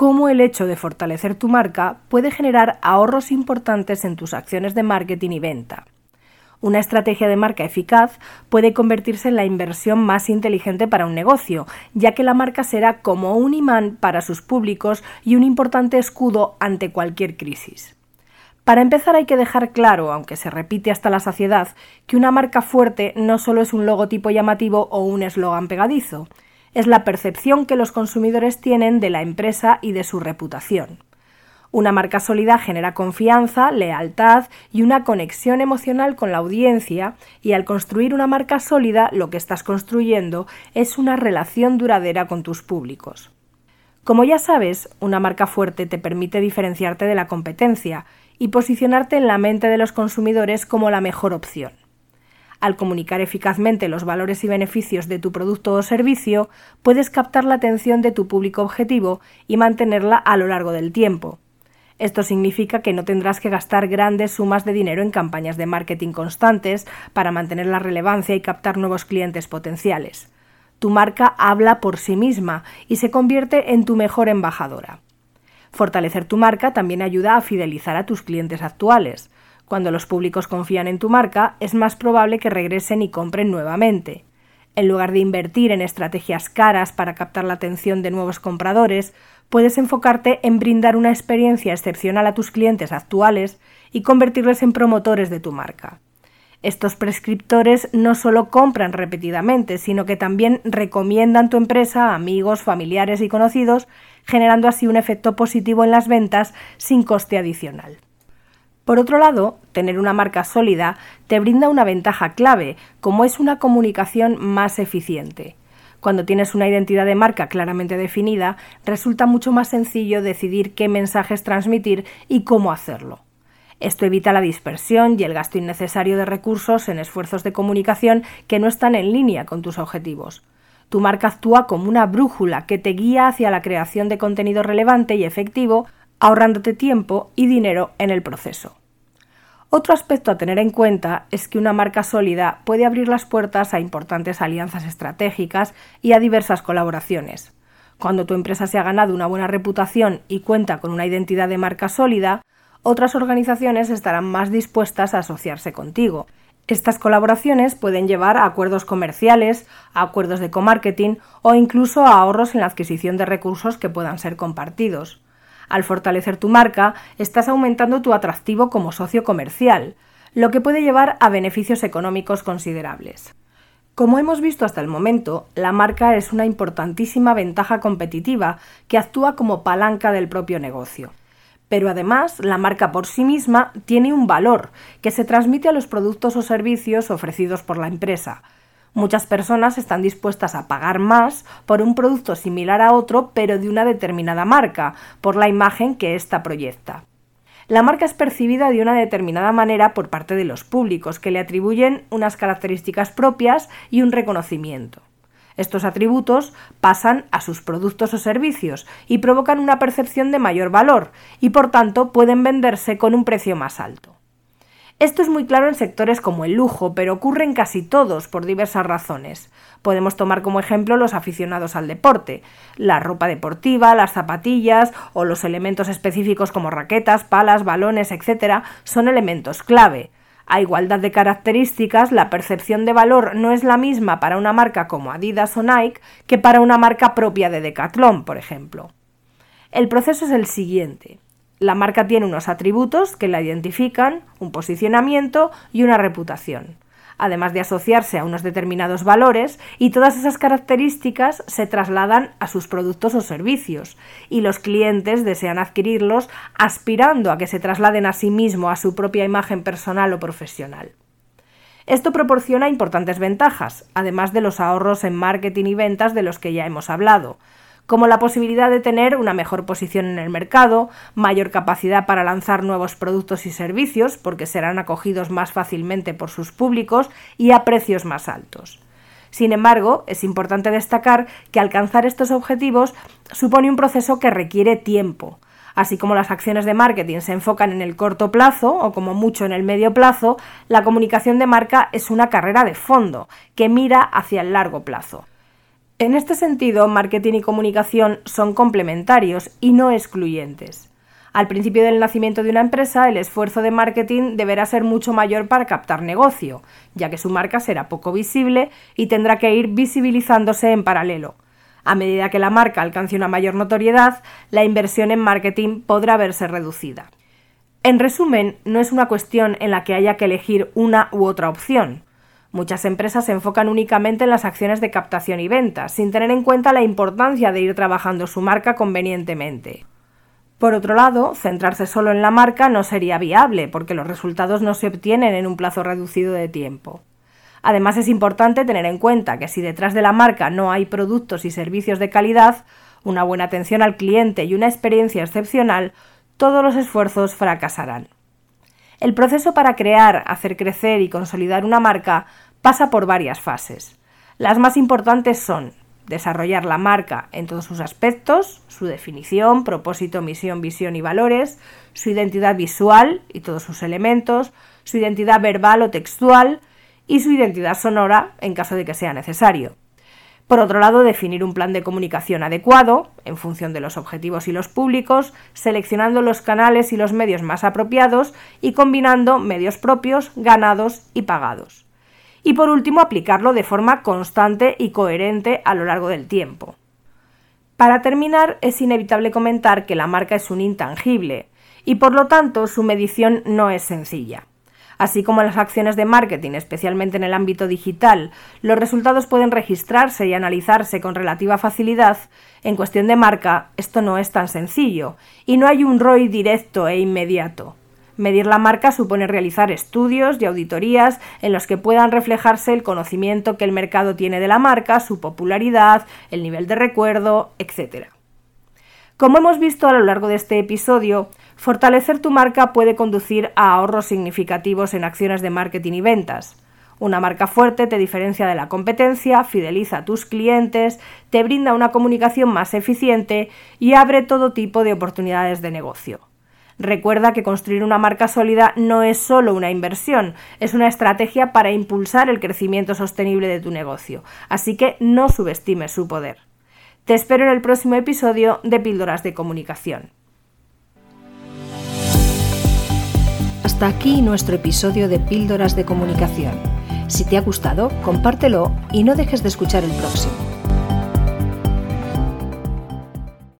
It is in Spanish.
cómo el hecho de fortalecer tu marca puede generar ahorros importantes en tus acciones de marketing y venta. Una estrategia de marca eficaz puede convertirse en la inversión más inteligente para un negocio, ya que la marca será como un imán para sus públicos y un importante escudo ante cualquier crisis. Para empezar hay que dejar claro, aunque se repite hasta la saciedad, que una marca fuerte no solo es un logotipo llamativo o un eslogan pegadizo, es la percepción que los consumidores tienen de la empresa y de su reputación. Una marca sólida genera confianza, lealtad y una conexión emocional con la audiencia y al construir una marca sólida lo que estás construyendo es una relación duradera con tus públicos. Como ya sabes, una marca fuerte te permite diferenciarte de la competencia y posicionarte en la mente de los consumidores como la mejor opción. Al comunicar eficazmente los valores y beneficios de tu producto o servicio, puedes captar la atención de tu público objetivo y mantenerla a lo largo del tiempo. Esto significa que no tendrás que gastar grandes sumas de dinero en campañas de marketing constantes para mantener la relevancia y captar nuevos clientes potenciales. Tu marca habla por sí misma y se convierte en tu mejor embajadora. Fortalecer tu marca también ayuda a fidelizar a tus clientes actuales. Cuando los públicos confían en tu marca, es más probable que regresen y compren nuevamente. En lugar de invertir en estrategias caras para captar la atención de nuevos compradores, puedes enfocarte en brindar una experiencia excepcional a tus clientes actuales y convertirles en promotores de tu marca. Estos prescriptores no solo compran repetidamente, sino que también recomiendan tu empresa a amigos, familiares y conocidos, generando así un efecto positivo en las ventas sin coste adicional. Por otro lado, tener una marca sólida te brinda una ventaja clave, como es una comunicación más eficiente. Cuando tienes una identidad de marca claramente definida, resulta mucho más sencillo decidir qué mensajes transmitir y cómo hacerlo. Esto evita la dispersión y el gasto innecesario de recursos en esfuerzos de comunicación que no están en línea con tus objetivos. Tu marca actúa como una brújula que te guía hacia la creación de contenido relevante y efectivo, ahorrándote tiempo y dinero en el proceso. Otro aspecto a tener en cuenta es que una marca sólida puede abrir las puertas a importantes alianzas estratégicas y a diversas colaboraciones. Cuando tu empresa se ha ganado una buena reputación y cuenta con una identidad de marca sólida, otras organizaciones estarán más dispuestas a asociarse contigo. Estas colaboraciones pueden llevar a acuerdos comerciales, a acuerdos de comarketing o incluso a ahorros en la adquisición de recursos que puedan ser compartidos. Al fortalecer tu marca, estás aumentando tu atractivo como socio comercial, lo que puede llevar a beneficios económicos considerables. Como hemos visto hasta el momento, la marca es una importantísima ventaja competitiva que actúa como palanca del propio negocio. Pero además, la marca por sí misma tiene un valor que se transmite a los productos o servicios ofrecidos por la empresa, Muchas personas están dispuestas a pagar más por un producto similar a otro, pero de una determinada marca, por la imagen que ésta proyecta. La marca es percibida de una determinada manera por parte de los públicos, que le atribuyen unas características propias y un reconocimiento. Estos atributos pasan a sus productos o servicios y provocan una percepción de mayor valor y por tanto pueden venderse con un precio más alto. Esto es muy claro en sectores como el lujo, pero ocurre en casi todos por diversas razones. Podemos tomar como ejemplo los aficionados al deporte. La ropa deportiva, las zapatillas o los elementos específicos como raquetas, palas, balones, etc. son elementos clave. A igualdad de características, la percepción de valor no es la misma para una marca como Adidas o Nike que para una marca propia de Decathlon, por ejemplo. El proceso es el siguiente. La marca tiene unos atributos que la identifican, un posicionamiento y una reputación, además de asociarse a unos determinados valores y todas esas características se trasladan a sus productos o servicios y los clientes desean adquirirlos aspirando a que se trasladen a sí mismo a su propia imagen personal o profesional. Esto proporciona importantes ventajas, además de los ahorros en marketing y ventas de los que ya hemos hablado, como la posibilidad de tener una mejor posición en el mercado, mayor capacidad para lanzar nuevos productos y servicios, porque serán acogidos más fácilmente por sus públicos y a precios más altos. Sin embargo, es importante destacar que alcanzar estos objetivos supone un proceso que requiere tiempo, Así como las acciones de marketing se enfocan en el corto plazo o como mucho en el medio plazo, la comunicación de marca es una carrera de fondo que mira hacia el largo plazo. En este sentido, marketing y comunicación son complementarios y no excluyentes. Al principio del nacimiento de una empresa, el esfuerzo de marketing deberá ser mucho mayor para captar negocio, ya que su marca será poco visible y tendrá que ir visibilizándose en paralelo. A medida que la marca alcance una mayor notoriedad, la inversión en marketing podrá verse reducida. En resumen, no es una cuestión en la que haya que elegir una u otra opción. Muchas empresas se enfocan únicamente en las acciones de captación y venta, sin tener en cuenta la importancia de ir trabajando su marca convenientemente. Por otro lado, centrarse solo en la marca no sería viable, porque los resultados no se obtienen en un plazo reducido de tiempo. Además es importante tener en cuenta que si detrás de la marca no hay productos y servicios de calidad, una buena atención al cliente y una experiencia excepcional, todos los esfuerzos fracasarán. El proceso para crear, hacer crecer y consolidar una marca pasa por varias fases. Las más importantes son desarrollar la marca en todos sus aspectos, su definición, propósito, misión, visión y valores, su identidad visual y todos sus elementos, su identidad verbal o textual, y su identidad sonora en caso de que sea necesario. Por otro lado, definir un plan de comunicación adecuado, en función de los objetivos y los públicos, seleccionando los canales y los medios más apropiados y combinando medios propios, ganados y pagados. Y por último, aplicarlo de forma constante y coherente a lo largo del tiempo. Para terminar, es inevitable comentar que la marca es un intangible y por lo tanto su medición no es sencilla así como las acciones de marketing, especialmente en el ámbito digital, los resultados pueden registrarse y analizarse con relativa facilidad, en cuestión de marca esto no es tan sencillo y no hay un ROI directo e inmediato. Medir la marca supone realizar estudios y auditorías en los que puedan reflejarse el conocimiento que el mercado tiene de la marca, su popularidad, el nivel de recuerdo, etc. Como hemos visto a lo largo de este episodio, fortalecer tu marca puede conducir a ahorros significativos en acciones de marketing y ventas. Una marca fuerte te diferencia de la competencia, fideliza a tus clientes, te brinda una comunicación más eficiente y abre todo tipo de oportunidades de negocio. Recuerda que construir una marca sólida no es solo una inversión, es una estrategia para impulsar el crecimiento sostenible de tu negocio, así que no subestimes su poder. Te espero en el próximo episodio de Píldoras de Comunicación. Hasta aquí nuestro episodio de Píldoras de Comunicación. Si te ha gustado, compártelo y no dejes de escuchar el próximo.